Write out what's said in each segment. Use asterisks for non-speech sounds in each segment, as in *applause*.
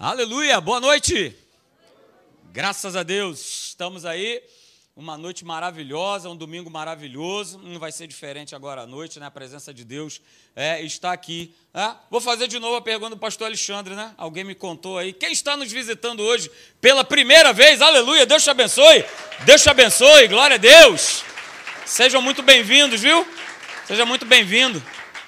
Aleluia, boa noite. Graças a Deus, estamos aí. Uma noite maravilhosa, um domingo maravilhoso. Não vai ser diferente agora à noite, né? A presença de Deus é, está aqui. É? Vou fazer de novo a pergunta do pastor Alexandre, né? Alguém me contou aí. Quem está nos visitando hoje pela primeira vez? Aleluia, Deus te abençoe. Deus te abençoe, glória a Deus. Sejam muito bem-vindos, viu? Seja muito bem-vindo.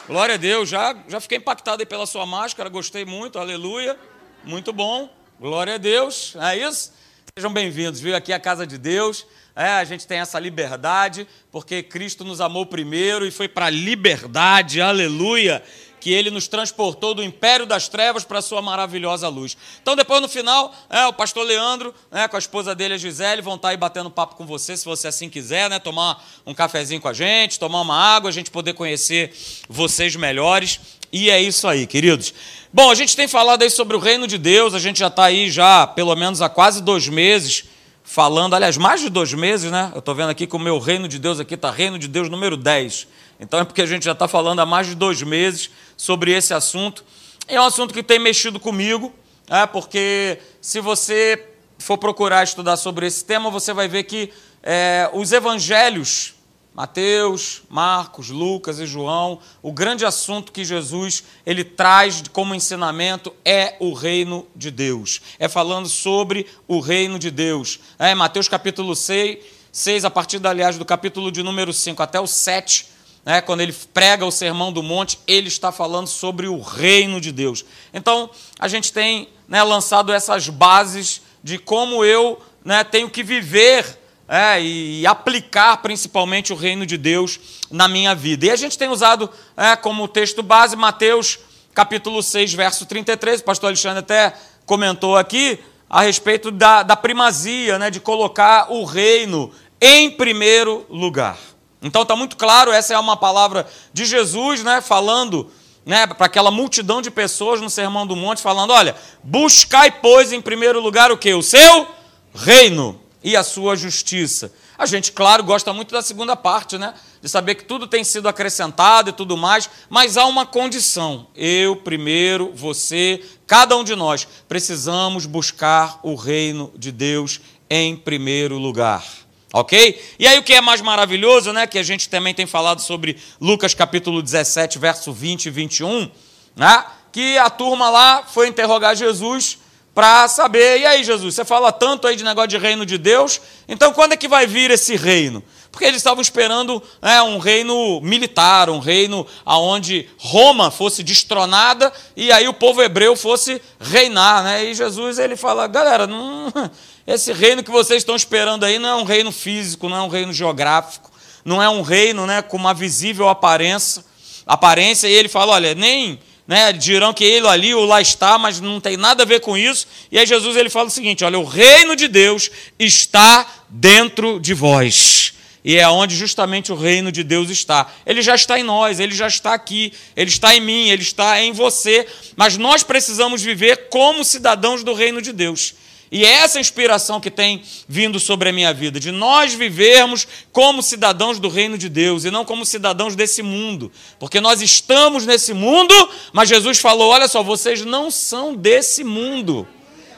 Glória a Deus. Já, já fiquei impactado aí pela sua máscara, gostei muito, aleluia. Muito bom, glória a Deus, é isso? Sejam bem-vindos, viu? Aqui é a casa de Deus. É, a gente tem essa liberdade, porque Cristo nos amou primeiro e foi para a liberdade, aleluia, que ele nos transportou do império das trevas para a sua maravilhosa luz. Então, depois no final, é, o pastor Leandro, né, com a esposa dele, a Gisele, vão estar aí batendo papo com você, se você assim quiser, né, tomar um cafezinho com a gente, tomar uma água, a gente poder conhecer vocês melhores. E é isso aí, queridos. Bom, a gente tem falado aí sobre o reino de Deus, a gente já está aí já pelo menos há quase dois meses falando, aliás, mais de dois meses, né? Eu estou vendo aqui que o meu reino de Deus aqui está reino de Deus número 10. Então é porque a gente já está falando há mais de dois meses sobre esse assunto. É um assunto que tem mexido comigo, é, porque se você for procurar estudar sobre esse tema, você vai ver que é, os evangelhos Mateus, Marcos, Lucas e João, o grande assunto que Jesus ele traz como ensinamento é o reino de Deus. É falando sobre o reino de Deus. É, Mateus capítulo 6, 6, a partir, aliás, do capítulo de número 5 até o 7, né, quando ele prega o sermão do monte, ele está falando sobre o reino de Deus. Então, a gente tem né, lançado essas bases de como eu né, tenho que viver é, e aplicar principalmente o reino de Deus na minha vida. E a gente tem usado é, como texto base Mateus capítulo 6, verso 33, o pastor Alexandre até comentou aqui a respeito da, da primazia, né, de colocar o reino em primeiro lugar. Então está muito claro, essa é uma palavra de Jesus, né, falando né, para aquela multidão de pessoas no Sermão do Monte, falando: olha, buscai, pois, em primeiro lugar o que? O seu reino e a sua justiça. A gente, claro, gosta muito da segunda parte, né? De saber que tudo tem sido acrescentado e tudo mais, mas há uma condição. Eu, primeiro, você, cada um de nós, precisamos buscar o reino de Deus em primeiro lugar. Ok? E aí o que é mais maravilhoso, né? Que a gente também tem falado sobre Lucas capítulo 17, verso 20 e 21, né? Que a turma lá foi interrogar Jesus para saber, e aí, Jesus, você fala tanto aí de negócio de reino de Deus, então quando é que vai vir esse reino? Porque eles estavam esperando né, um reino militar, um reino onde Roma fosse destronada e aí o povo hebreu fosse reinar. Né? E Jesus ele fala: galera, não, *laughs* esse reino que vocês estão esperando aí não é um reino físico, não é um reino geográfico, não é um reino né, com uma visível aparência. aparência. E ele fala: olha, nem né, dirão que ele ali ou lá está, mas não tem nada a ver com isso. E aí Jesus ele fala o seguinte: olha, o reino de Deus está dentro de vós. E é onde justamente o reino de Deus está. Ele já está em nós, ele já está aqui, ele está em mim, ele está em você. Mas nós precisamos viver como cidadãos do reino de Deus. E é essa inspiração que tem vindo sobre a minha vida, de nós vivermos como cidadãos do reino de Deus e não como cidadãos desse mundo. Porque nós estamos nesse mundo, mas Jesus falou: olha só, vocês não são desse mundo.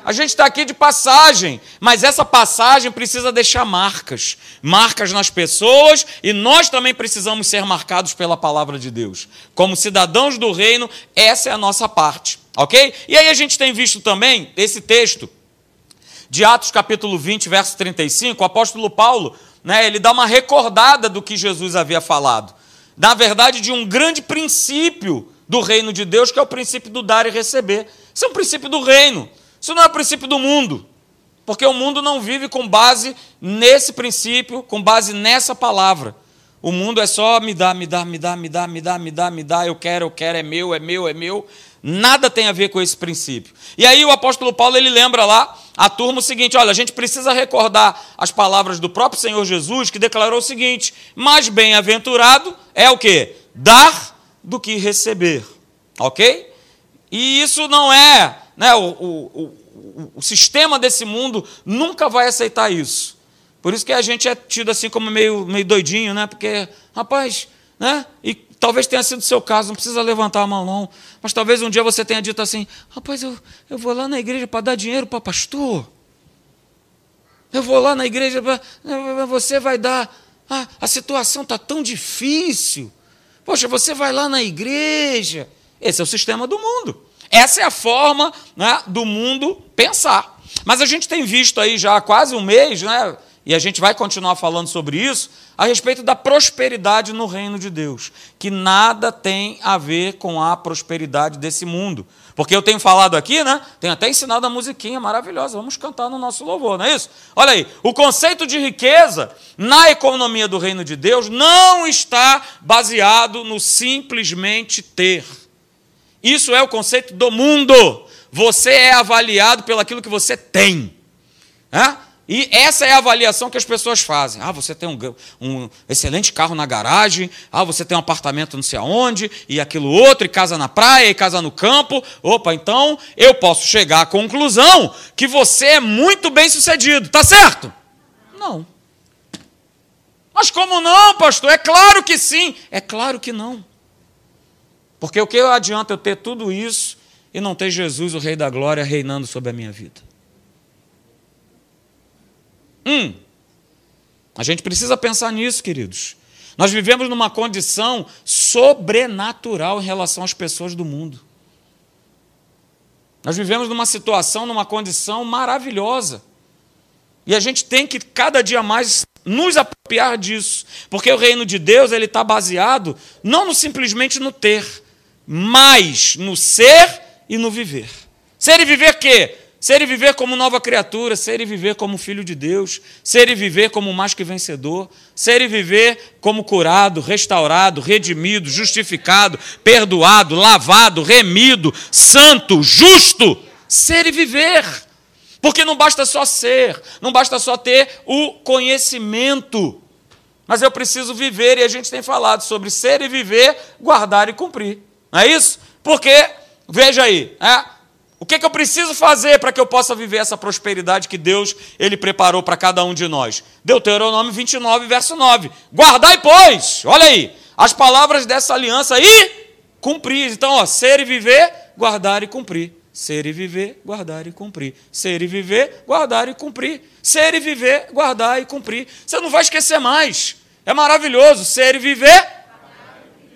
A gente está aqui de passagem, mas essa passagem precisa deixar marcas marcas nas pessoas e nós também precisamos ser marcados pela palavra de Deus. Como cidadãos do reino, essa é a nossa parte, ok? E aí a gente tem visto também esse texto de Atos capítulo 20, verso 35, o apóstolo Paulo, né, ele dá uma recordada do que Jesus havia falado. Na verdade, de um grande princípio do reino de Deus, que é o princípio do dar e receber. Isso é um princípio do reino. Isso não é o princípio do mundo. Porque o mundo não vive com base nesse princípio, com base nessa palavra. O mundo é só me dá, me dá, me dá, me dá, me dá, me dá, me dá, eu quero, eu quero, é meu, é meu, é meu. Nada tem a ver com esse princípio. E aí o apóstolo Paulo ele lembra lá a turma o seguinte: olha, a gente precisa recordar as palavras do próprio Senhor Jesus que declarou o seguinte: mais bem-aventurado é o que? Dar do que receber. Ok? E isso não é, né, o, o, o, o sistema desse mundo nunca vai aceitar isso. Por isso que a gente é tido assim como meio, meio doidinho, né? Porque, rapaz, né? E Talvez tenha sido o seu caso, não precisa levantar a mão, não. Mas talvez um dia você tenha dito assim: rapaz, eu, eu vou lá na igreja para dar dinheiro para pastor. Eu vou lá na igreja, pra, você vai dar. Ah, a situação está tão difícil. Poxa, você vai lá na igreja. Esse é o sistema do mundo. Essa é a forma né, do mundo pensar. Mas a gente tem visto aí já há quase um mês, né, e a gente vai continuar falando sobre isso, a respeito da prosperidade no reino de Deus, que nada tem a ver com a prosperidade desse mundo. Porque eu tenho falado aqui, né? Tenho até ensinado a musiquinha maravilhosa. Vamos cantar no nosso louvor, não é isso? Olha aí, o conceito de riqueza na economia do reino de Deus não está baseado no simplesmente ter. Isso é o conceito do mundo. Você é avaliado pelo aquilo que você tem. É? E essa é a avaliação que as pessoas fazem. Ah, você tem um, um, excelente carro na garagem, ah, você tem um apartamento não sei aonde, e aquilo outro, e casa na praia, e casa no campo. Opa, então eu posso chegar à conclusão que você é muito bem sucedido, tá certo? Não. Mas como não, pastor? É claro que sim. É claro que não. Porque o que adianta eu ter tudo isso e não ter Jesus, o Rei da Glória, reinando sobre a minha vida? Hum, a gente precisa pensar nisso, queridos. Nós vivemos numa condição sobrenatural em relação às pessoas do mundo. Nós vivemos numa situação, numa condição maravilhosa. E a gente tem que cada dia mais nos apropriar disso, porque o reino de Deus ele está baseado não no, simplesmente no ter, mas no ser e no viver. Ser e viver quê? Ser e viver como nova criatura, ser e viver como filho de Deus, ser e viver como mais que vencedor, ser e viver como curado, restaurado, redimido, justificado, perdoado, lavado, remido, santo, justo, ser e viver. Porque não basta só ser, não basta só ter o conhecimento, mas eu preciso viver, e a gente tem falado sobre ser e viver, guardar e cumprir. Não é isso? Porque, veja aí, é, o que, que eu preciso fazer para que eu possa viver essa prosperidade que Deus ele preparou para cada um de nós? Deuteronômio 29, verso 9. Guardai, pois, olha aí, as palavras dessa aliança e cumprir. Então, ó, ser e viver, guardar e cumprir. Ser e viver, guardar e cumprir. Ser e viver, guardar e cumprir. Ser e viver, guardar e cumprir. Você não vai esquecer mais. É maravilhoso ser e viver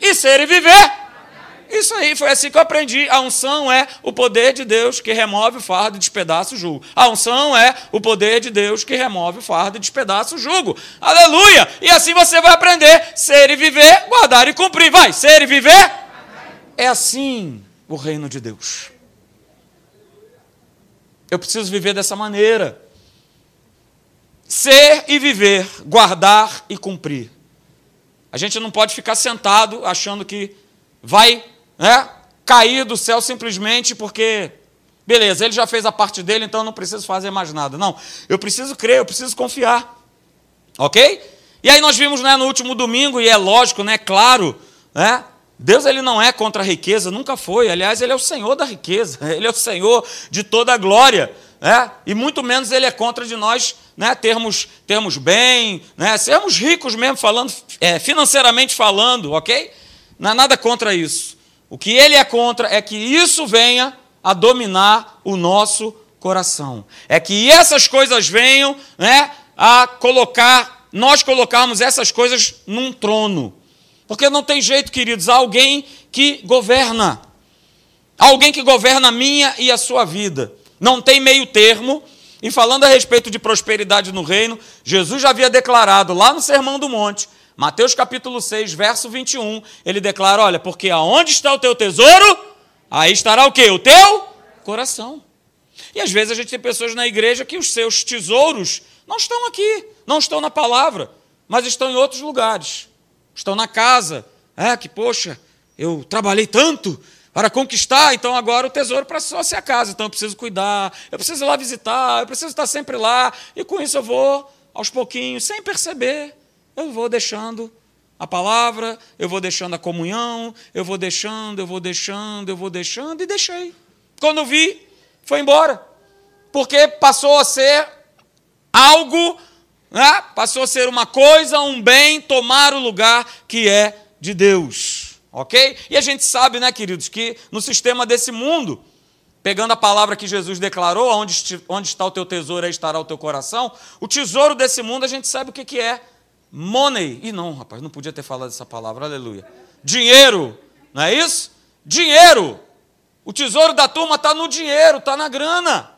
e ser e viver isso aí, foi assim que eu aprendi. A unção é o poder de Deus que remove o fardo e despedaça o jugo. A unção é o poder de Deus que remove o fardo e despedaça o jugo. Aleluia! E assim você vai aprender ser e viver, guardar e cumprir. Vai, ser e viver. É assim o reino de Deus. Eu preciso viver dessa maneira. Ser e viver, guardar e cumprir. A gente não pode ficar sentado achando que vai né, cair do céu simplesmente porque, beleza, ele já fez a parte dele, então eu não preciso fazer mais nada. Não, eu preciso crer, eu preciso confiar. Ok? E aí nós vimos né, no último domingo, e é lógico, né, claro, né, Deus ele não é contra a riqueza, nunca foi. Aliás, ele é o Senhor da riqueza, *laughs* ele é o Senhor de toda a glória. Né? E muito menos ele é contra de nós né, termos, termos bem, né, sermos ricos mesmo, falando, é, financeiramente falando, ok? Não é nada contra isso. O que ele é contra é que isso venha a dominar o nosso coração. É que essas coisas venham né, a colocar, nós colocarmos essas coisas num trono. Porque não tem jeito, queridos, há alguém que governa. Alguém que governa a minha e a sua vida. Não tem meio termo. E falando a respeito de prosperidade no reino, Jesus já havia declarado lá no Sermão do Monte Mateus capítulo 6, verso 21, ele declara: Olha, porque aonde está o teu tesouro, aí estará o quê? O teu coração. E às vezes a gente tem pessoas na igreja que os seus tesouros não estão aqui, não estão na palavra, mas estão em outros lugares. Estão na casa. É que, poxa, eu trabalhei tanto para conquistar, então agora o tesouro para só ser a casa. Então eu preciso cuidar, eu preciso ir lá visitar, eu preciso estar sempre lá, e com isso eu vou aos pouquinhos, sem perceber eu vou deixando a palavra, eu vou deixando a comunhão, eu vou deixando, eu vou deixando, eu vou deixando, e deixei. Quando vi, foi embora. Porque passou a ser algo, né? passou a ser uma coisa, um bem, tomar o lugar que é de Deus. ok? E a gente sabe, né, queridos, que no sistema desse mundo, pegando a palavra que Jesus declarou, onde, onde está o teu tesouro, aí estará o teu coração, o tesouro desse mundo a gente sabe o que, que é. Money. E não, rapaz, não podia ter falado essa palavra, aleluia. Dinheiro, não é isso? Dinheiro. O tesouro da turma está no dinheiro, está na grana.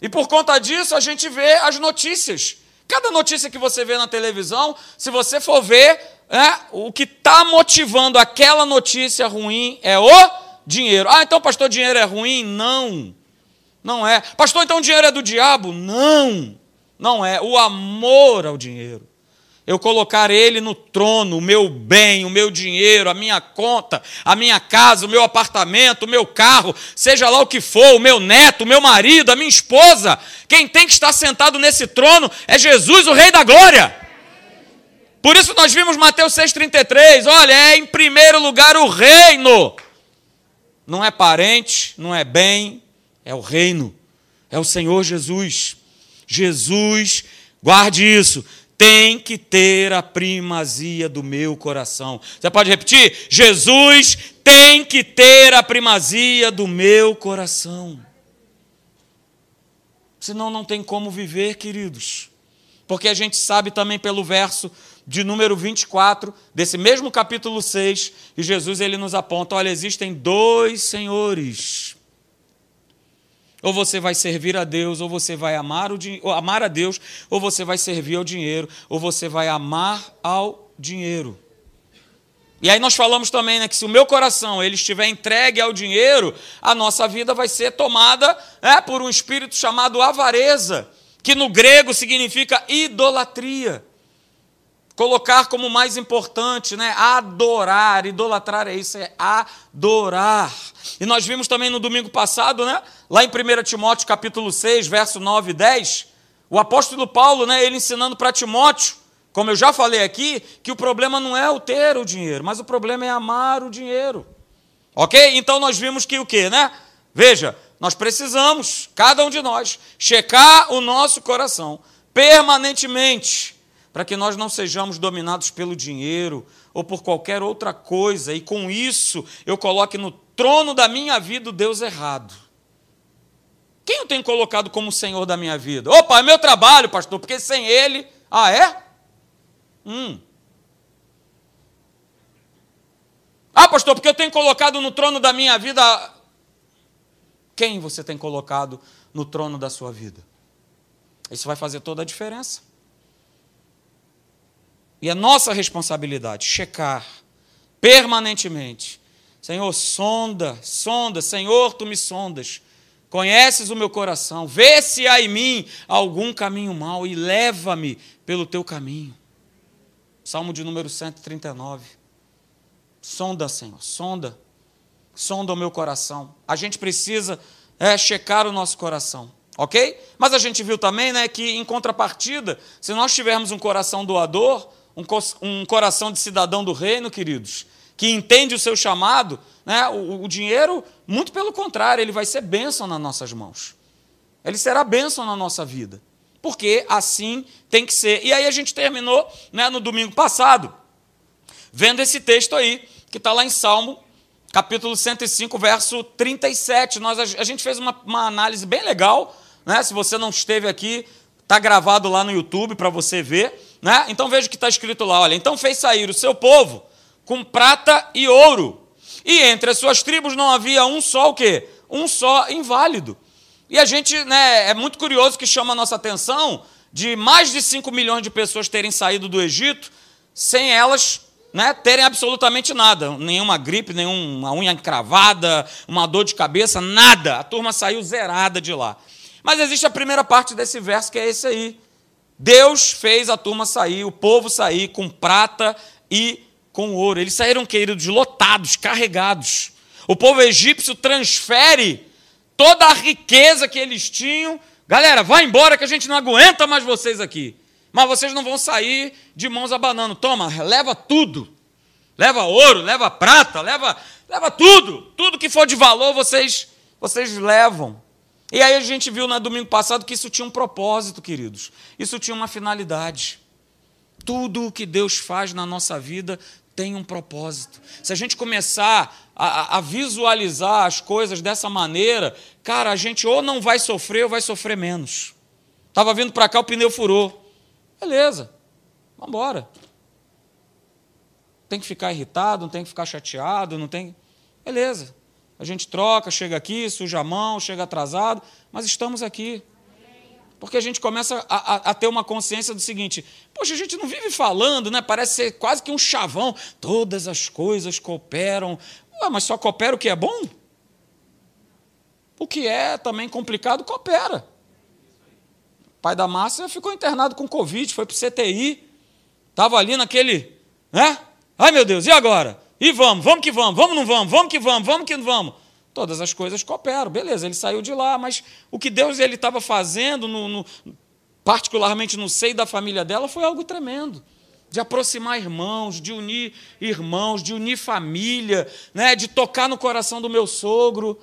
E por conta disso a gente vê as notícias. Cada notícia que você vê na televisão, se você for ver, é, o que está motivando aquela notícia ruim é o dinheiro. Ah, então, pastor, dinheiro é ruim? Não. Não é. Pastor, então dinheiro é do diabo? Não. Não é. O amor ao dinheiro eu colocar ele no trono, o meu bem, o meu dinheiro, a minha conta, a minha casa, o meu apartamento, o meu carro, seja lá o que for, o meu neto, o meu marido, a minha esposa, quem tem que estar sentado nesse trono é Jesus, o Rei da Glória. Por isso nós vimos Mateus 6,33, olha, é em primeiro lugar o reino. Não é parente, não é bem, é o reino, é o Senhor Jesus. Jesus, guarde isso, tem que ter a primazia do meu coração. Você pode repetir? Jesus tem que ter a primazia do meu coração. Senão não tem como viver, queridos. Porque a gente sabe também pelo verso de número 24, desse mesmo capítulo 6, e Jesus ele nos aponta: olha, existem dois senhores. Ou você vai servir a Deus, ou você vai amar, o, ou amar a Deus, ou você vai servir ao dinheiro, ou você vai amar ao dinheiro. E aí nós falamos também né, que se o meu coração ele estiver entregue ao dinheiro, a nossa vida vai ser tomada né, por um espírito chamado avareza, que no grego significa idolatria colocar como mais importante, né? Adorar, idolatrar é isso, é adorar. E nós vimos também no domingo passado, né? Lá em 1 Timóteo capítulo 6, verso 9 e 10, o apóstolo Paulo, né, ele ensinando para Timóteo, como eu já falei aqui, que o problema não é o ter o dinheiro, mas o problema é amar o dinheiro. OK? Então nós vimos que o quê, né? Veja, nós precisamos, cada um de nós, checar o nosso coração permanentemente para que nós não sejamos dominados pelo dinheiro ou por qualquer outra coisa, e com isso eu coloque no trono da minha vida o Deus errado. Quem eu tenho colocado como Senhor da minha vida? Opa, é meu trabalho, pastor, porque sem ele. Ah, é? Hum. Ah, pastor, porque eu tenho colocado no trono da minha vida. Quem você tem colocado no trono da sua vida? Isso vai fazer toda a diferença. E é nossa responsabilidade checar permanentemente. Senhor, sonda, sonda, Senhor, tu me sondas. Conheces o meu coração, vê se há em mim algum caminho mau e leva-me pelo teu caminho. Salmo de número 139. Sonda, Senhor, sonda, sonda o meu coração. A gente precisa é, checar o nosso coração, ok? Mas a gente viu também né, que, em contrapartida, se nós tivermos um coração doador, um, um coração de cidadão do reino, queridos, que entende o seu chamado, né, o, o dinheiro, muito pelo contrário, ele vai ser bênção nas nossas mãos. Ele será bênção na nossa vida. Porque assim tem que ser. E aí a gente terminou né, no domingo passado, vendo esse texto aí, que está lá em Salmo, capítulo 105, verso 37. Nós, a gente fez uma, uma análise bem legal. Né? Se você não esteve aqui, está gravado lá no YouTube para você ver. Né? Então veja o que está escrito lá: olha, então fez sair o seu povo com prata e ouro, e entre as suas tribos não havia um só o quê? Um só inválido. E a gente, né, é muito curioso que chama a nossa atenção de mais de 5 milhões de pessoas terem saído do Egito sem elas né, terem absolutamente nada, nenhuma gripe, nenhuma unha encravada, uma dor de cabeça, nada. A turma saiu zerada de lá. Mas existe a primeira parte desse verso que é esse aí. Deus fez a turma sair, o povo sair com prata e com ouro. Eles saíram, queridos, lotados, carregados. O povo egípcio transfere toda a riqueza que eles tinham. Galera, vai embora que a gente não aguenta mais vocês aqui. Mas vocês não vão sair de mãos abanando. Toma, leva tudo. Leva ouro, leva prata, leva, leva tudo. Tudo que for de valor vocês, vocês levam. E aí a gente viu no domingo passado que isso tinha um propósito, queridos. Isso tinha uma finalidade. Tudo o que Deus faz na nossa vida tem um propósito. Se a gente começar a, a, visualizar as coisas dessa maneira, cara, a gente ou não vai sofrer ou vai sofrer menos. Estava vindo para cá, o pneu furou. Beleza, vamos embora. Tem que ficar irritado, não tem que ficar chateado, não tem. Beleza. A gente troca, chega aqui, suja a mão, chega atrasado, mas estamos aqui. Porque a gente começa a, a, a, ter uma consciência do seguinte: poxa, a gente não vive falando, né? Parece ser quase que um chavão. Todas as coisas cooperam. Ué, mas só coopera o que é bom? O que é também complicado, coopera. O pai da Márcia ficou internado com Covid, foi para o CTI. Estava ali naquele. Né? Ai meu Deus, e agora? E vamos, vamos que vamos, vamos não vamos, vamos que vamos, vamos que não vamos. Todas as coisas cooperam, beleza, ele saiu de lá, mas o que Deus ele estava fazendo, no, no, particularmente no seio da família dela, foi algo tremendo. De aproximar irmãos, de unir irmãos, de unir família, né, de tocar no coração do meu sogro.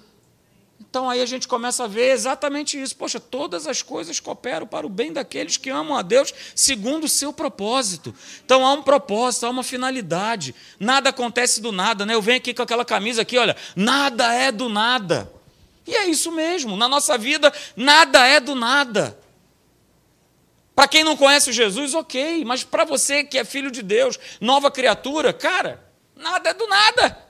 Então aí a gente começa a ver exatamente isso. Poxa, todas as coisas cooperam para o bem daqueles que amam a Deus segundo o seu propósito. Então há um propósito, há uma finalidade. Nada acontece do nada, né? Eu venho aqui com aquela camisa aqui, olha, nada é do nada. E é isso mesmo. Na nossa vida, nada é do nada. Para quem não conhece Jesus, ok, mas para você que é filho de Deus, nova criatura, cara, nada é do nada.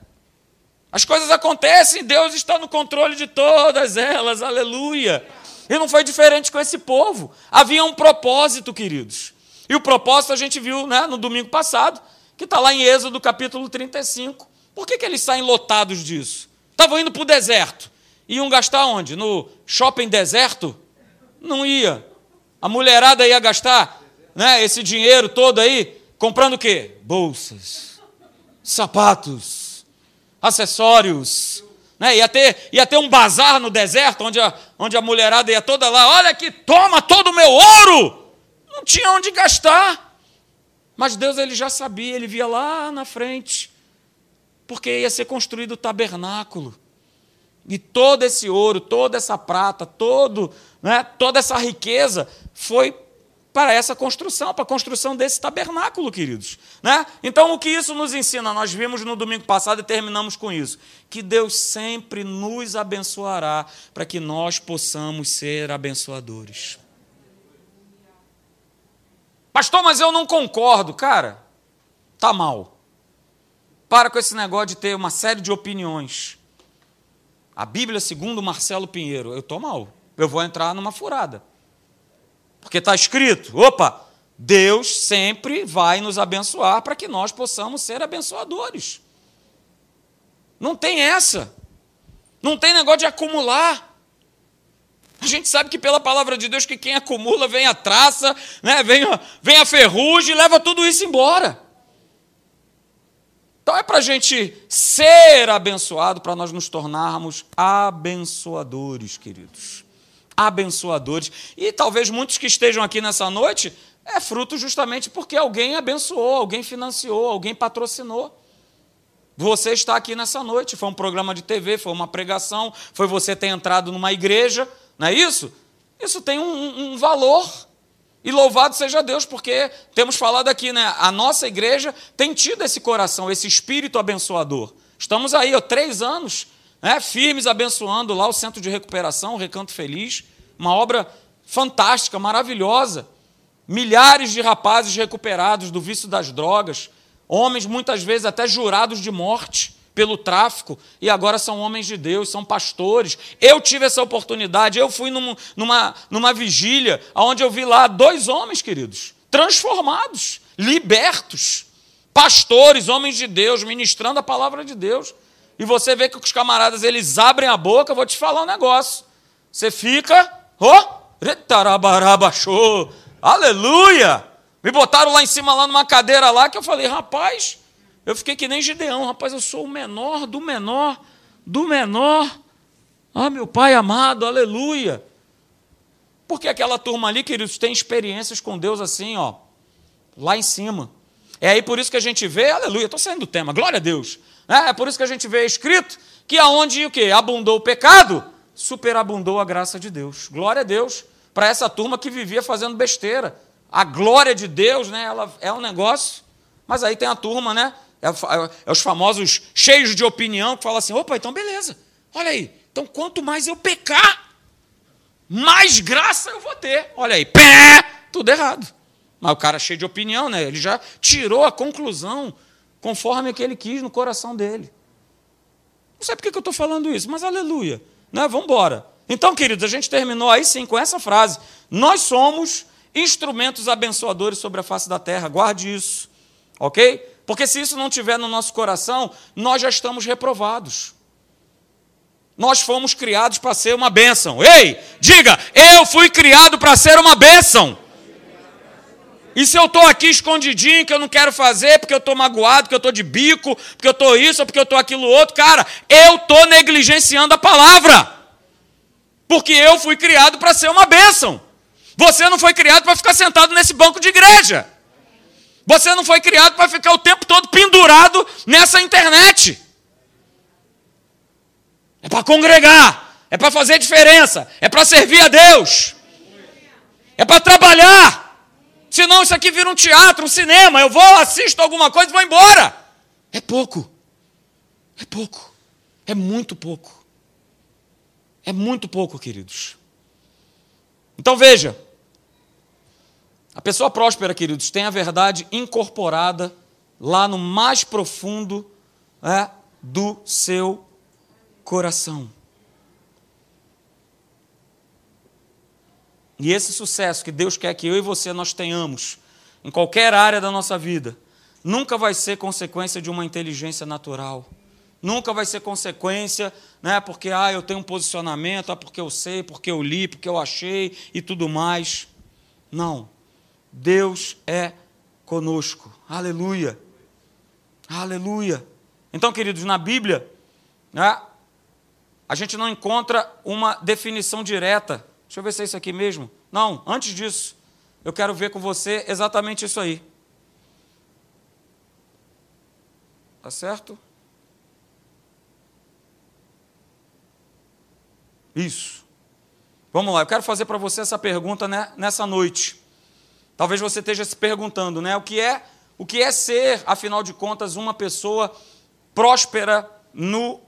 As coisas acontecem, Deus está no controle de todas elas, aleluia. E não foi diferente com esse povo. Havia um propósito, queridos. E o propósito a gente viu né, no domingo passado, que está lá em Êxodo capítulo 35. Por que, que eles saem lotados disso? Estavam indo para o deserto. Iam gastar onde? No shopping deserto? Não ia. A mulherada ia gastar né, esse dinheiro todo aí, comprando o quê? Bolsas, sapatos, acessórios. Né? Ia, ter, ia ter um bazar no deserto, onde a, onde a mulherada ia toda lá, olha aqui, toma todo o meu ouro! Não tinha onde gastar. Mas Deus ele já sabia, ele via lá na frente, porque ia ser construído o tabernáculo. E todo esse ouro, toda essa prata, todo, né, toda essa riqueza foi para essa construção, para a construção desse tabernáculo, queridos. Né? Então, o que isso nos ensina? Nós vimos no domingo passado e terminamos com isso: que Deus sempre nos abençoará para que nós possamos ser abençoadores. Pastor, mas eu não concordo. Cara, tá mal. Para com esse negócio de ter uma série de opiniões. A Bíblia, segundo Marcelo Pinheiro, eu estou mal. Eu vou entrar numa furada. Porque está escrito: opa, Deus sempre vai nos abençoar para que nós possamos ser abençoadores. Não tem essa. Não tem negócio de acumular. A gente sabe que pela palavra de Deus que quem acumula vem a traça, né? vem, a, vem a ferrugem leva tudo isso embora. Então é para a gente ser abençoado, para nós nos tornarmos abençoadores, queridos abençoadores. E talvez muitos que estejam aqui nessa noite é fruto justamente porque alguém abençoou, alguém financiou, alguém patrocinou. Você está aqui nessa noite, foi um programa de TV, foi uma pregação, foi você ter entrado numa igreja, não é isso? Isso tem um, um valor. E louvado seja Deus, porque temos falado aqui, né? A nossa igreja tem tido esse coração, esse espírito abençoador. Estamos aí, ó, três anos né, firmes abençoando lá o Centro de Recuperação, o Recanto Feliz, uma obra fantástica, maravilhosa. Milhares de rapazes recuperados do vício das drogas, homens muitas vezes até jurados de morte pelo tráfico, e agora são homens de Deus, são pastores. Eu tive essa oportunidade, eu fui num, numa, numa vigília, onde eu vi lá dois homens, queridos, transformados, libertos, pastores, homens de Deus, ministrando a palavra de Deus e você vê que os camaradas eles abrem a boca, vou te falar um negócio. Você fica, oh, aleluia! Me botaram lá em cima, lá numa cadeira lá, que eu falei, rapaz, eu fiquei que nem Gideão, rapaz, eu sou o menor do menor, do menor. Ah, meu pai amado, aleluia. Porque aquela turma ali, queridos, tem experiências com Deus assim, ó, lá em cima. É aí por isso que a gente vê, aleluia, estou saindo do tema, glória a Deus. É, é por isso que a gente vê escrito que aonde o quê? Abundou o pecado, superabundou a graça de Deus. Glória a Deus para essa turma que vivia fazendo besteira. A glória de Deus, né, ela é um negócio, mas aí tem a turma, né, É, é, é os famosos cheios de opinião que falam assim: opa, então beleza, olha aí, então quanto mais eu pecar, mais graça eu vou ter. Olha aí, pé, tudo errado. Mas o cara cheio de opinião, né? Ele já tirou a conclusão conforme que ele quis no coração dele. Não sei por que eu estou falando isso, mas aleluia. Né? Vamos embora. Então, queridos, a gente terminou aí sim com essa frase. Nós somos instrumentos abençoadores sobre a face da terra. Guarde isso. Ok? Porque se isso não tiver no nosso coração, nós já estamos reprovados. Nós fomos criados para ser uma bênção. Ei, diga, eu fui criado para ser uma bênção. E se eu estou aqui escondidinho, que eu não quero fazer, porque eu estou magoado, porque eu estou de bico, porque eu estou isso, porque eu estou aquilo outro, cara, eu estou negligenciando a palavra. Porque eu fui criado para ser uma bênção. Você não foi criado para ficar sentado nesse banco de igreja. Você não foi criado para ficar o tempo todo pendurado nessa internet. É para congregar, é para fazer diferença, é para servir a Deus, é para trabalhar. Senão isso aqui vira um teatro, um cinema. Eu vou, assisto alguma coisa e vou embora. É pouco. É pouco. É muito pouco. É muito pouco, queridos. Então veja. A pessoa próspera, queridos, tem a verdade incorporada lá no mais profundo é, do seu coração. E esse sucesso que Deus quer que eu e você nós tenhamos em qualquer área da nossa vida, nunca vai ser consequência de uma inteligência natural. Nunca vai ser consequência, né, porque ah, eu tenho um posicionamento, ah, porque eu sei, porque eu li, porque eu achei e tudo mais. Não. Deus é conosco. Aleluia. Aleluia. Então, queridos, na Bíblia, né, a gente não encontra uma definição direta Deixa eu ver se é isso aqui mesmo. Não, antes disso, eu quero ver com você exatamente isso aí. Tá certo? Isso. Vamos lá, eu quero fazer para você essa pergunta né, nessa noite. Talvez você esteja se perguntando, né? O que é, o que é ser, afinal de contas, uma pessoa próspera no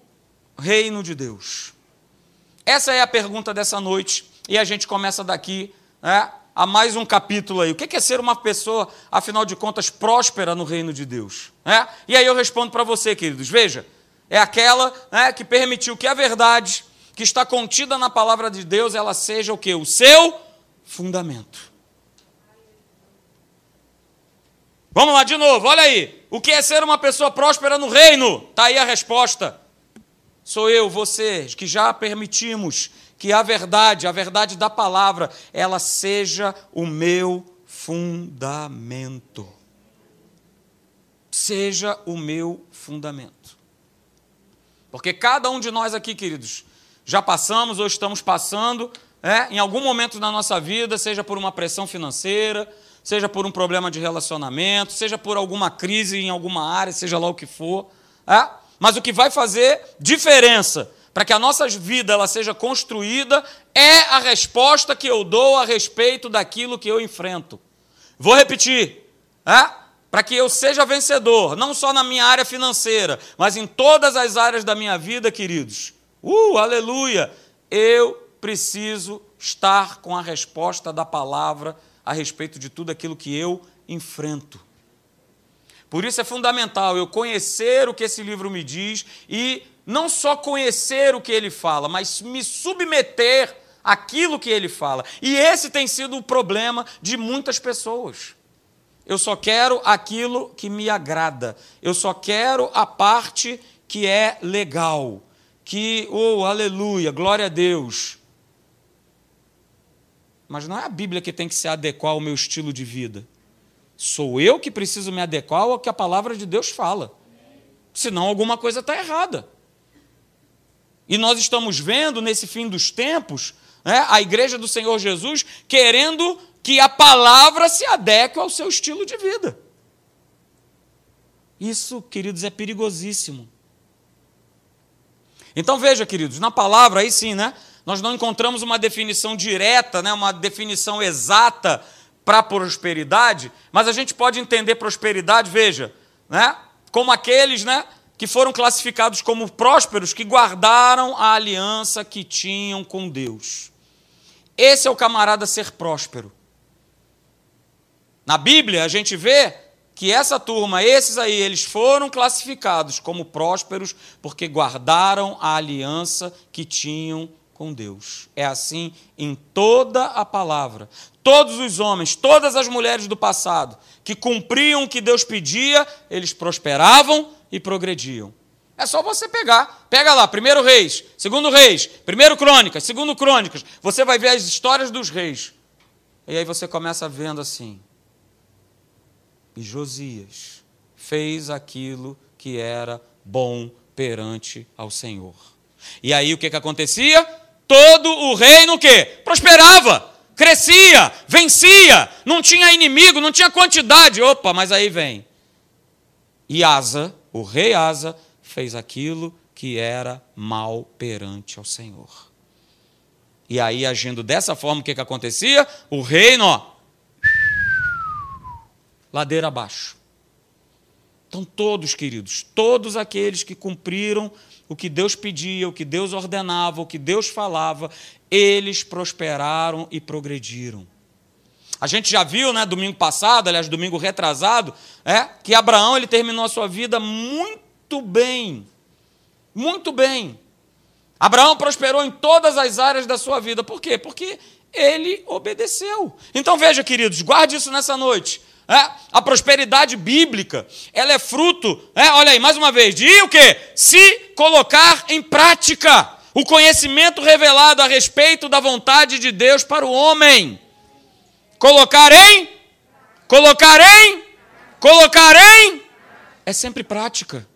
reino de Deus? Essa é a pergunta dessa noite e a gente começa daqui né, a mais um capítulo aí. O que é ser uma pessoa, afinal de contas, próspera no reino de Deus? Né? E aí eu respondo para você, queridos. Veja, é aquela né, que permitiu que a verdade que está contida na palavra de Deus, ela seja o que? O seu fundamento. Vamos lá de novo, olha aí. O que é ser uma pessoa próspera no reino? Está aí a resposta. Sou eu, você, que já permitimos que a verdade, a verdade da palavra, ela seja o meu fundamento. Seja o meu fundamento. Porque cada um de nós aqui, queridos, já passamos ou estamos passando, é, em algum momento da nossa vida, seja por uma pressão financeira, seja por um problema de relacionamento, seja por alguma crise em alguma área, seja lá o que for. É? Mas o que vai fazer diferença para que a nossa vida ela seja construída, é a resposta que eu dou a respeito daquilo que eu enfrento. Vou repetir, é? para que eu seja vencedor, não só na minha área financeira, mas em todas as áreas da minha vida, queridos. Uh, aleluia! Eu preciso estar com a resposta da palavra a respeito de tudo aquilo que eu enfrento. Por isso é fundamental eu conhecer o que esse livro me diz e não só conhecer o que ele fala, mas me submeter àquilo que ele fala. E esse tem sido o problema de muitas pessoas. Eu só quero aquilo que me agrada. Eu só quero a parte que é legal. Que, oh, aleluia, glória a Deus. Mas não é a Bíblia que tem que se adequar ao meu estilo de vida. Sou eu que preciso me adequar ao que a palavra de Deus fala. Senão alguma coisa está errada. E nós estamos vendo nesse fim dos tempos né, a igreja do Senhor Jesus querendo que a palavra se adeque ao seu estilo de vida. Isso, queridos, é perigosíssimo. Então veja, queridos, na palavra aí sim, né? Nós não encontramos uma definição direta, né, uma definição exata para prosperidade, mas a gente pode entender prosperidade, veja, né? como aqueles, né, que foram classificados como prósperos, que guardaram a aliança que tinham com Deus. Esse é o camarada ser próspero. Na Bíblia, a gente vê que essa turma, esses aí, eles foram classificados como prósperos porque guardaram a aliança que tinham com Deus. É assim em toda a palavra. Todos os homens, todas as mulheres do passado que cumpriam o que Deus pedia, eles prosperavam e progrediam. É só você pegar. Pega lá, primeiro reis, segundo reis, primeiro crônicas, segundo crônicas. Você vai ver as histórias dos reis. E aí você começa vendo assim. E Josias fez aquilo que era bom perante ao Senhor. E aí o que, que acontecia? Todo o reino o quê? Prosperava crescia, vencia, não tinha inimigo, não tinha quantidade. Opa, mas aí vem. E Asa, o rei Asa, fez aquilo que era mal perante ao Senhor. E aí, agindo dessa forma, o que, que acontecia? O reino, ó, ladeira abaixo. Então, todos, queridos, todos aqueles que cumpriram o que Deus pedia, o que Deus ordenava, o que Deus falava, eles prosperaram e progrediram. A gente já viu, né, domingo passado, aliás, domingo retrasado, é, que Abraão ele terminou a sua vida muito bem. Muito bem. Abraão prosperou em todas as áreas da sua vida. Por quê? Porque ele obedeceu. Então veja, queridos, guarde isso nessa noite. É, a prosperidade bíblica, ela é fruto, é, olha aí, mais uma vez, de o quê? Se colocar em prática o conhecimento revelado a respeito da vontade de Deus para o homem. Colocar em, colocar em, colocar em, é sempre prática.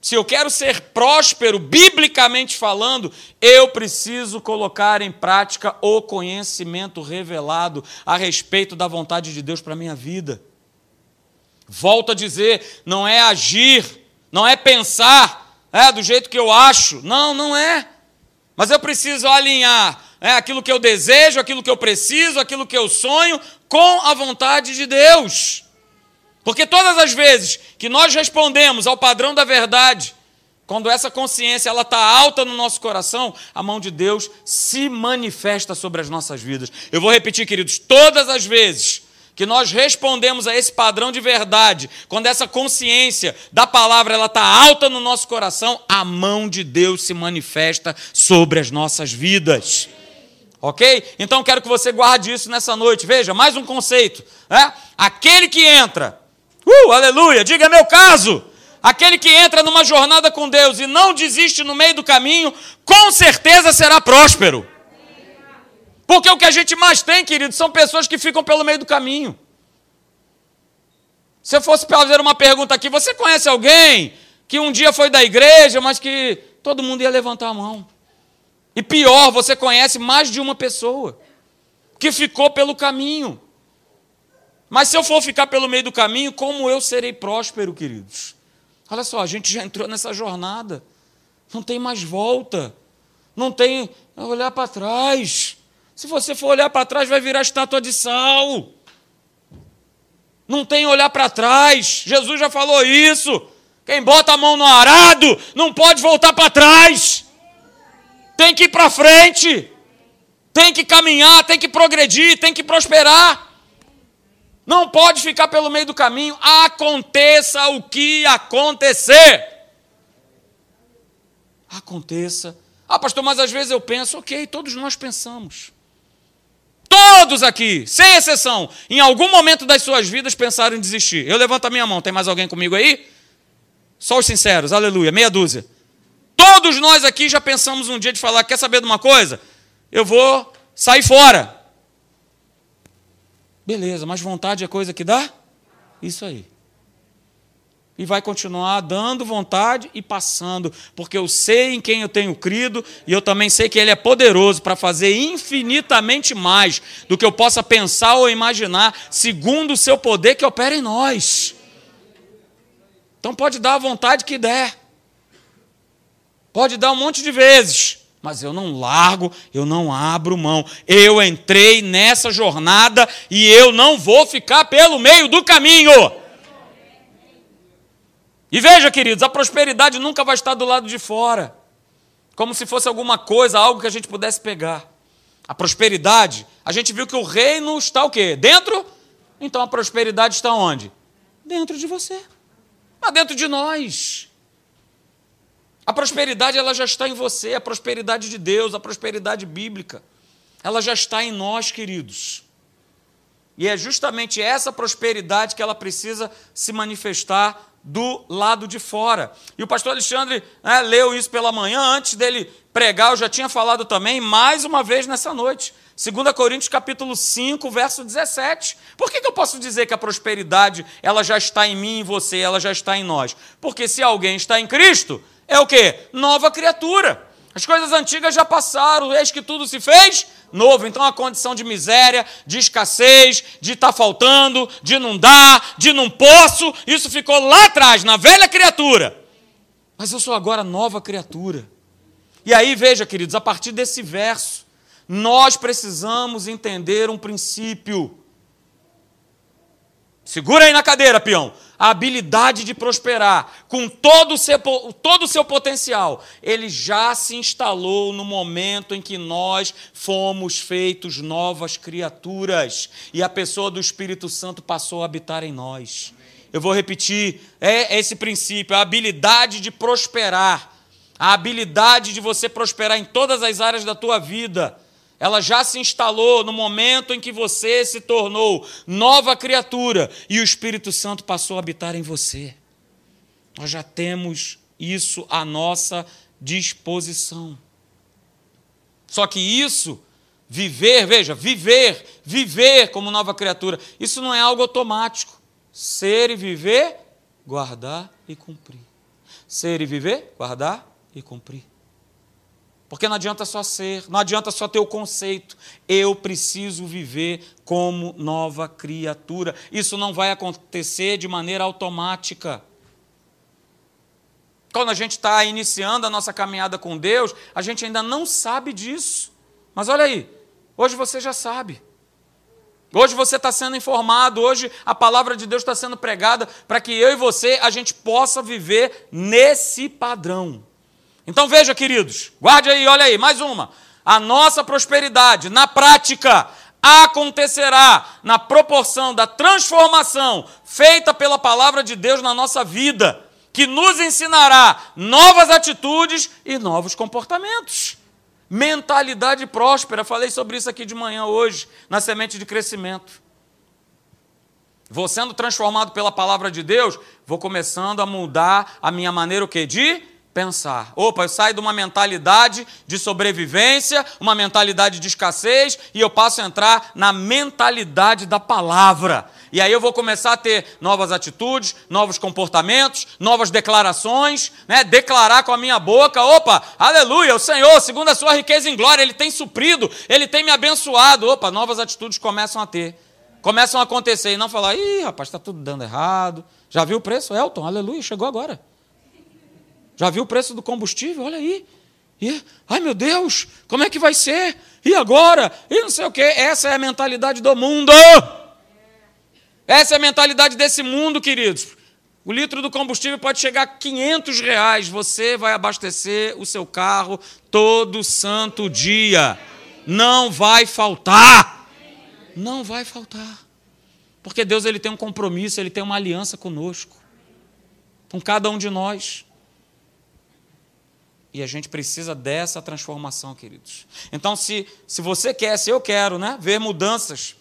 Se eu quero ser próspero, biblicamente falando, eu preciso colocar em prática o conhecimento revelado a respeito da vontade de Deus para a minha vida. Volto a dizer, não é agir, não é pensar, é, do jeito que eu acho. Não, não é. Mas eu preciso alinhar é, aquilo que eu desejo, aquilo que eu preciso, aquilo que eu sonho, com a vontade de Deus. Porque todas as vezes que nós respondemos ao padrão da verdade, quando essa consciência ela está alta no nosso coração, a mão de Deus se manifesta sobre as nossas vidas. Eu vou repetir, queridos, todas as vezes que nós respondemos a esse padrão de verdade, quando essa consciência da palavra ela está alta no nosso coração, a mão de Deus se manifesta sobre as nossas vidas. Ok? Então quero que você guarde isso nessa noite. Veja, mais um conceito. É? Aquele que entra, uh, aleluia, diga é meu caso. Aquele que entra numa jornada com Deus e não desiste no meio do caminho, com certeza será próspero. Porque o que a gente mais tem, querido, são pessoas que ficam pelo meio do caminho. Se eu fosse fazer uma pergunta aqui, você conhece alguém que um dia foi da igreja, mas que todo mundo ia levantar a mão? E pior, você conhece mais de uma pessoa que ficou pelo caminho. Mas se eu for ficar pelo meio do caminho, como eu serei próspero, queridos? Olha só, a gente já entrou nessa jornada. Não tem mais volta. Não tem olhar para trás. Se você for olhar para trás, vai virar estátua de sal. Não tem olhar para trás. Jesus já falou isso. Quem bota a mão no arado não pode voltar para trás. Tem que ir para frente. Tem que caminhar, tem que progredir, tem que prosperar. Não pode ficar pelo meio do caminho. Aconteça o que acontecer. Aconteça. Ah, pastor, mas às vezes eu penso, ok, todos nós pensamos. Todos aqui, sem exceção, em algum momento das suas vidas pensaram em desistir. Eu levanto a minha mão, tem mais alguém comigo aí? Só os sinceros, aleluia, meia dúzia. Todos nós aqui já pensamos um dia de falar: quer saber de uma coisa? Eu vou sair fora. Beleza, mas vontade é coisa que dá? Isso aí e vai continuar dando vontade e passando, porque eu sei em quem eu tenho crido e eu também sei que Ele é poderoso para fazer infinitamente mais do que eu possa pensar ou imaginar, segundo o seu poder que opera em nós. Então pode dar a vontade que der, pode dar um monte de vezes, mas eu não largo, eu não abro mão. Eu entrei nessa jornada e eu não vou ficar pelo meio do caminho. E veja, queridos, a prosperidade nunca vai estar do lado de fora, como se fosse alguma coisa, algo que a gente pudesse pegar. A prosperidade, a gente viu que o reino está o quê? Dentro? Então a prosperidade está onde? Dentro de você. Mas dentro de nós. A prosperidade ela já está em você, a prosperidade de Deus, a prosperidade bíblica. Ela já está em nós, queridos. E é justamente essa prosperidade que ela precisa se manifestar do lado de fora. E o pastor Alexandre né, leu isso pela manhã, antes dele pregar, eu já tinha falado também, mais uma vez nessa noite. 2 Coríntios capítulo 5, verso 17. Por que, que eu posso dizer que a prosperidade ela já está em mim e em você, ela já está em nós? Porque se alguém está em Cristo, é o que? Nova criatura. As coisas antigas já passaram, eis que tudo se fez novo. Então a condição de miséria, de escassez, de estar tá faltando, de não dar, de não posso, isso ficou lá atrás, na velha criatura. Mas eu sou agora nova criatura. E aí, veja, queridos, a partir desse verso, nós precisamos entender um princípio. Segura aí na cadeira, peão a habilidade de prosperar, com todo o, seu, todo o seu potencial, ele já se instalou no momento em que nós fomos feitos novas criaturas e a pessoa do Espírito Santo passou a habitar em nós. Eu vou repetir, é esse princípio, a habilidade de prosperar, a habilidade de você prosperar em todas as áreas da tua vida ela já se instalou no momento em que você se tornou nova criatura e o Espírito Santo passou a habitar em você. Nós já temos isso à nossa disposição. Só que isso, viver, veja, viver, viver como nova criatura, isso não é algo automático. Ser e viver, guardar e cumprir. Ser e viver, guardar e cumprir. Porque não adianta só ser, não adianta só ter o conceito. Eu preciso viver como nova criatura. Isso não vai acontecer de maneira automática. Quando a gente está iniciando a nossa caminhada com Deus, a gente ainda não sabe disso. Mas olha aí, hoje você já sabe. Hoje você está sendo informado, hoje a palavra de Deus está sendo pregada para que eu e você a gente possa viver nesse padrão. Então veja, queridos, guarde aí, olha aí, mais uma. A nossa prosperidade, na prática, acontecerá na proporção da transformação feita pela palavra de Deus na nossa vida, que nos ensinará novas atitudes e novos comportamentos. Mentalidade próspera, falei sobre isso aqui de manhã hoje, na semente de crescimento. Vou sendo transformado pela palavra de Deus, vou começando a mudar a minha maneira o que de pensar. Opa, eu saio de uma mentalidade de sobrevivência, uma mentalidade de escassez, e eu passo a entrar na mentalidade da palavra. E aí eu vou começar a ter novas atitudes, novos comportamentos, novas declarações, né? Declarar com a minha boca, opa, aleluia, o Senhor, segundo a sua riqueza em glória, Ele tem suprido, Ele tem me abençoado. Opa, novas atitudes começam a ter. Começam a acontecer e não falar, ih, rapaz, está tudo dando errado. Já viu o preço? Elton, aleluia, chegou agora. Já viu o preço do combustível? Olha aí. E, ai meu Deus, como é que vai ser? E agora? E não sei o quê. Essa é a mentalidade do mundo. Essa é a mentalidade desse mundo, queridos. O litro do combustível pode chegar a 500 reais. Você vai abastecer o seu carro todo santo dia. Não vai faltar. Não vai faltar. Porque Deus ele tem um compromisso, ele tem uma aliança conosco. Com cada um de nós. E a gente precisa dessa transformação, queridos. Então, se, se você quer, se eu quero, né, ver mudanças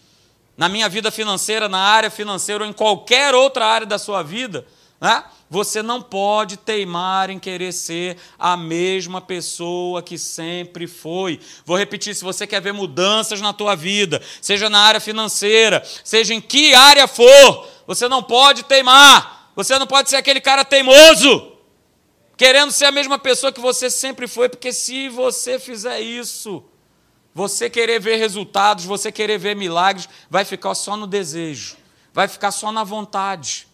na minha vida financeira, na área financeira ou em qualquer outra área da sua vida, né, você não pode teimar em querer ser a mesma pessoa que sempre foi. Vou repetir, se você quer ver mudanças na tua vida, seja na área financeira, seja em que área for, você não pode teimar. Você não pode ser aquele cara teimoso querendo ser a mesma pessoa que você sempre foi, porque se você fizer isso, você querer ver resultados, você querer ver milagres, vai ficar só no desejo, vai ficar só na vontade.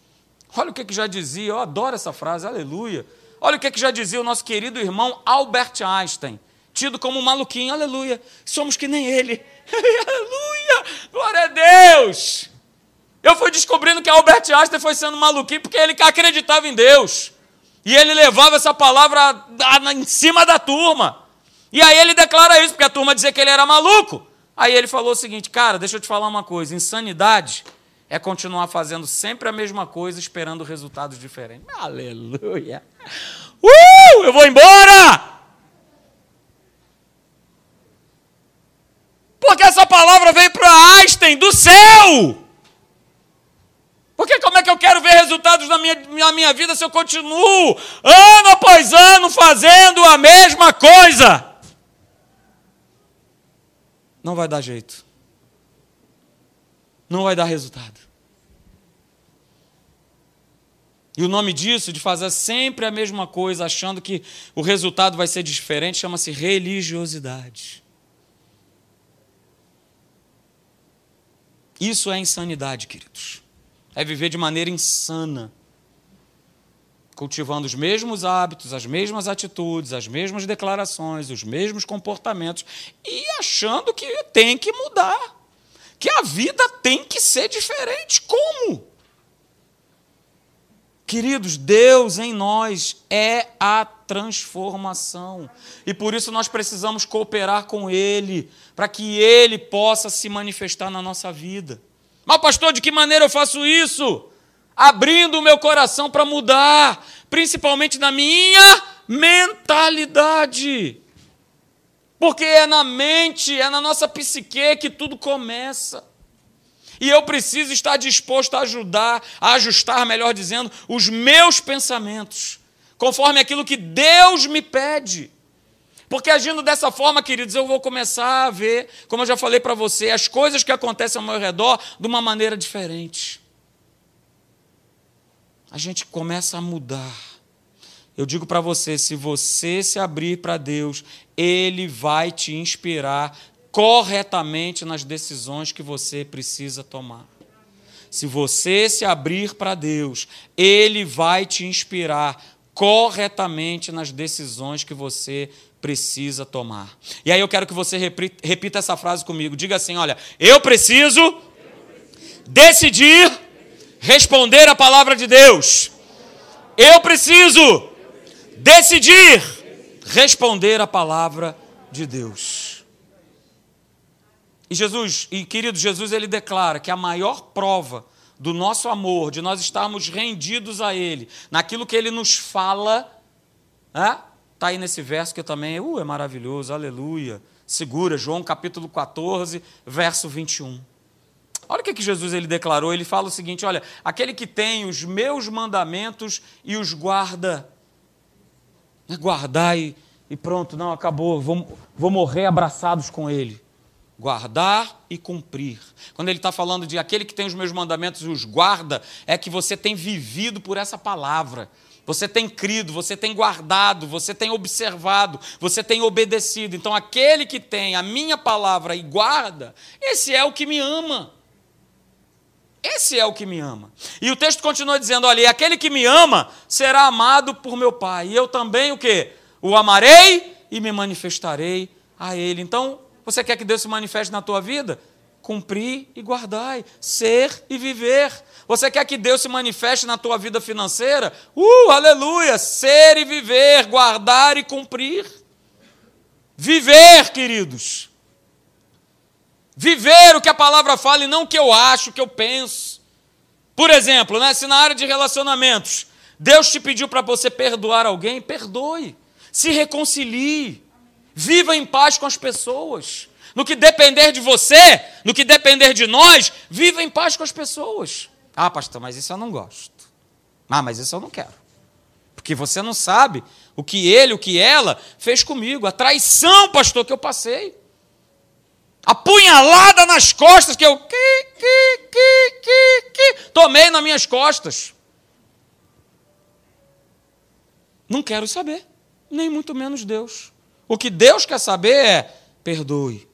Olha o que, que já dizia, eu adoro essa frase, aleluia. Olha o que, que já dizia o nosso querido irmão Albert Einstein, tido como um maluquinho, aleluia. Somos que nem ele, *laughs* aleluia, glória a Deus. Eu fui descobrindo que Albert Einstein foi sendo maluquinho porque ele acreditava em Deus. E ele levava essa palavra em cima da turma. E aí ele declara isso, porque a turma dizia que ele era maluco. Aí ele falou o seguinte, cara, deixa eu te falar uma coisa: insanidade é continuar fazendo sempre a mesma coisa, esperando resultados diferentes. Aleluia! Uh! Eu vou embora! Porque essa palavra veio para Einstein do céu. Porque como é que eu quero ver resultados na minha, na minha vida se eu continuo ano após ano fazendo a mesma coisa? Não vai dar jeito. Não vai dar resultado. E o nome disso, de fazer sempre a mesma coisa, achando que o resultado vai ser diferente, chama-se religiosidade. Isso é insanidade, queridos. É viver de maneira insana, cultivando os mesmos hábitos, as mesmas atitudes, as mesmas declarações, os mesmos comportamentos e achando que tem que mudar, que a vida tem que ser diferente. Como? Queridos, Deus em nós é a transformação. E por isso nós precisamos cooperar com Ele, para que Ele possa se manifestar na nossa vida. Mas, pastor, de que maneira eu faço isso? Abrindo o meu coração para mudar, principalmente na minha mentalidade. Porque é na mente, é na nossa psique que tudo começa. E eu preciso estar disposto a ajudar, a ajustar, melhor dizendo, os meus pensamentos, conforme aquilo que Deus me pede. Porque agindo dessa forma, queridos, eu vou começar a ver, como eu já falei para você, as coisas que acontecem ao meu redor de uma maneira diferente. A gente começa a mudar. Eu digo para você, se você se abrir para Deus, Ele vai te inspirar corretamente nas decisões que você precisa tomar. Se você se abrir para Deus, Ele vai te inspirar corretamente nas decisões que você precisa tomar. E aí eu quero que você repita essa frase comigo. Diga assim: olha, eu preciso decidir responder a palavra de Deus. Eu preciso decidir responder a palavra de Deus. E Jesus, e querido, Jesus ele declara que a maior prova do nosso amor, de nós estarmos rendidos a Ele, naquilo que Ele nos fala, está aí nesse verso que também uh, é maravilhoso, aleluia. Segura, João capítulo 14, verso 21. Olha o que, que Jesus ele declarou, ele fala o seguinte: olha, aquele que tem os meus mandamentos e os guarda, é guardar e, e pronto, não, acabou, vou, vou morrer abraçados com ele guardar e cumprir. Quando ele está falando de aquele que tem os meus mandamentos e os guarda, é que você tem vivido por essa palavra. Você tem crido, você tem guardado, você tem observado, você tem obedecido. Então, aquele que tem a minha palavra e guarda, esse é o que me ama. Esse é o que me ama. E o texto continua dizendo: olha, aquele que me ama será amado por meu Pai. E eu também o quê? O amarei e me manifestarei a ele. Então, você quer que Deus se manifeste na tua vida? Cumprir e guardai, ser e viver. Você quer que Deus se manifeste na tua vida financeira? Uh, aleluia! Ser e viver, guardar e cumprir. Viver, queridos. Viver o que a palavra fala e não o que eu acho, o que eu penso. Por exemplo, né, se na área de relacionamentos Deus te pediu para você perdoar alguém, perdoe. Se reconcilie. Viva em paz com as pessoas. No que depender de você, no que depender de nós, viva em paz com as pessoas. Ah, pastor, mas isso eu não gosto. Ah, mas isso eu não quero. Porque você não sabe o que ele, o que ela fez comigo. A traição, pastor, que eu passei. A punhalada nas costas que eu que, que, que, que, que, tomei nas minhas costas. Não quero saber, nem muito menos Deus. O que Deus quer saber é: perdoe,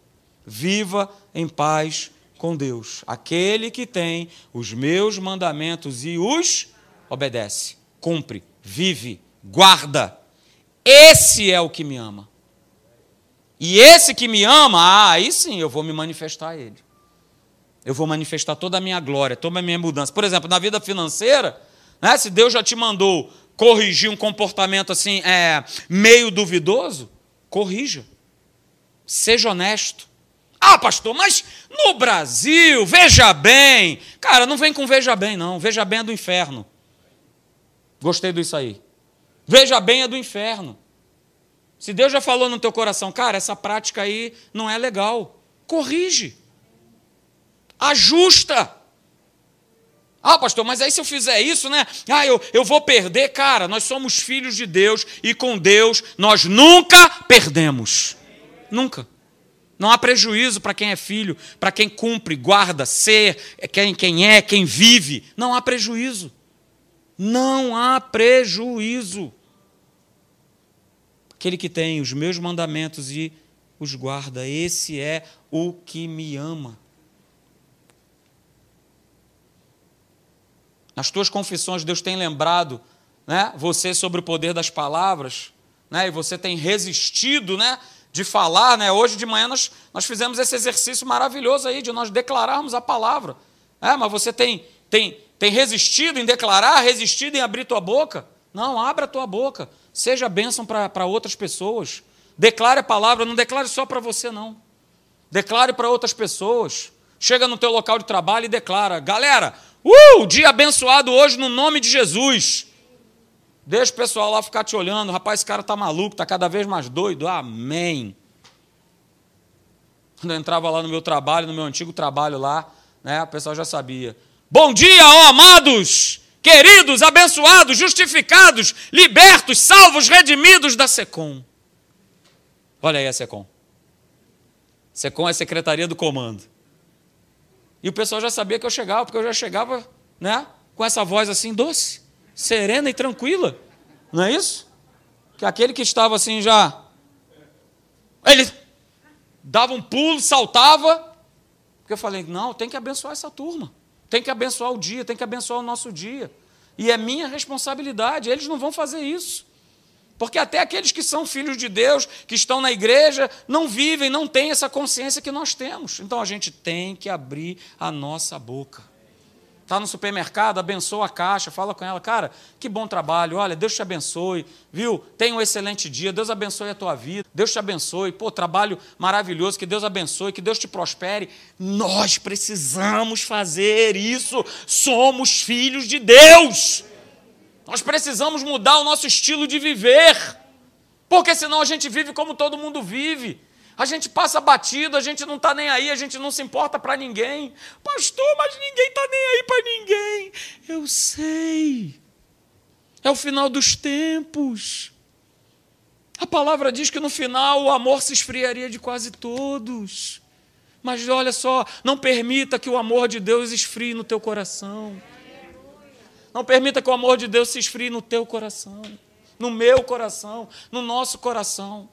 viva em paz com Deus. Aquele que tem os meus mandamentos e os obedece, cumpre, vive, guarda. Esse é o que me ama. E esse que me ama, ah, aí sim eu vou me manifestar a ele. eu vou manifestar toda a minha glória, toda a minha mudança. Por exemplo, na vida financeira, né, se Deus já te mandou corrigir um comportamento assim, é, meio duvidoso, corrija. Seja honesto. Ah, pastor, mas no Brasil, veja bem. Cara, não vem com veja bem, não. Veja bem é do inferno. Gostei disso aí. Veja bem é do inferno. Se Deus já falou no teu coração, cara, essa prática aí não é legal, corrige. Ajusta. Ah, pastor, mas aí se eu fizer isso, né? Ah, eu, eu vou perder. Cara, nós somos filhos de Deus e com Deus nós nunca perdemos. Nunca. Não há prejuízo para quem é filho, para quem cumpre, guarda, ser, quem, quem é, quem vive. Não há prejuízo. Não há prejuízo. Aquele que tem os meus mandamentos e os guarda, esse é o que me ama. Nas tuas confissões, Deus tem lembrado né, você sobre o poder das palavras, né, e você tem resistido né, de falar. Né, hoje de manhã nós, nós fizemos esse exercício maravilhoso aí de nós declararmos a palavra. É, mas você tem, tem, tem resistido em declarar, resistido em abrir tua boca? Não, abra tua boca. Seja bênção para outras pessoas. Declare a palavra, não declare só para você, não. Declare para outras pessoas. Chega no teu local de trabalho e declara: galera, uh, dia abençoado hoje no nome de Jesus. Deixa o pessoal lá ficar te olhando. Rapaz, esse cara está maluco, está cada vez mais doido. Amém. Quando eu entrava lá no meu trabalho, no meu antigo trabalho lá, né, o pessoal já sabia. Bom dia, ó amados, queridos, abençoados, justificados, libertos, salvos, redimidos da SECOM. Olha aí a SECOM. SECOM é a Secretaria do Comando. E o pessoal já sabia que eu chegava, porque eu já chegava né, com essa voz assim doce, serena e tranquila. Não é isso? Que aquele que estava assim já. Ele dava um pulo, saltava. Porque eu falei: não, tem que abençoar essa turma. Tem que abençoar o dia, tem que abençoar o nosso dia. E é minha responsabilidade. Eles não vão fazer isso. Porque até aqueles que são filhos de Deus, que estão na igreja, não vivem, não têm essa consciência que nós temos. Então a gente tem que abrir a nossa boca. Está no supermercado, abençoa a caixa, fala com ela, cara, que bom trabalho, olha, Deus te abençoe, viu? Tenha um excelente dia, Deus abençoe a tua vida, Deus te abençoe, pô, trabalho maravilhoso, que Deus abençoe, que Deus te prospere. Nós precisamos fazer isso, somos filhos de Deus. Nós precisamos mudar o nosso estilo de viver, porque senão a gente vive como todo mundo vive. A gente passa batido, a gente não está nem aí, a gente não se importa para ninguém. Pastor, mas ninguém está nem aí para ninguém. Eu sei. É o final dos tempos. A palavra diz que no final o amor se esfriaria de quase todos. Mas olha só, não permita que o amor de Deus esfrie no teu coração. Não permita que o amor de Deus se esfrie no teu coração, no meu coração, no nosso coração.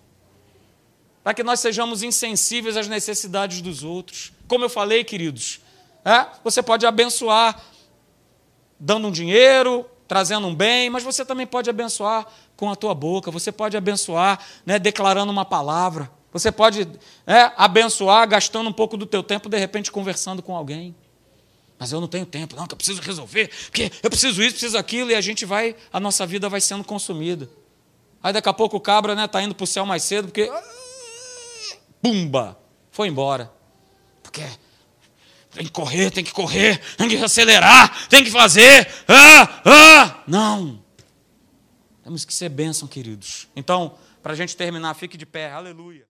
Para que nós sejamos insensíveis às necessidades dos outros. Como eu falei, queridos, é? você pode abençoar dando um dinheiro, trazendo um bem, mas você também pode abençoar com a tua boca, você pode abençoar né, declarando uma palavra, você pode é, abençoar gastando um pouco do teu tempo, de repente, conversando com alguém. Mas eu não tenho tempo, não, que eu preciso resolver, porque eu preciso isso, preciso aquilo, e a gente vai, a nossa vida vai sendo consumida. Aí daqui a pouco o cabra está né, tá indo para o céu mais cedo, porque. Pumba! Foi embora. Porque tem que correr, tem que correr, tem que acelerar, tem que fazer. Ah, ah! Não! Temos que ser bênção, queridos. Então, para a gente terminar, fique de pé. Aleluia.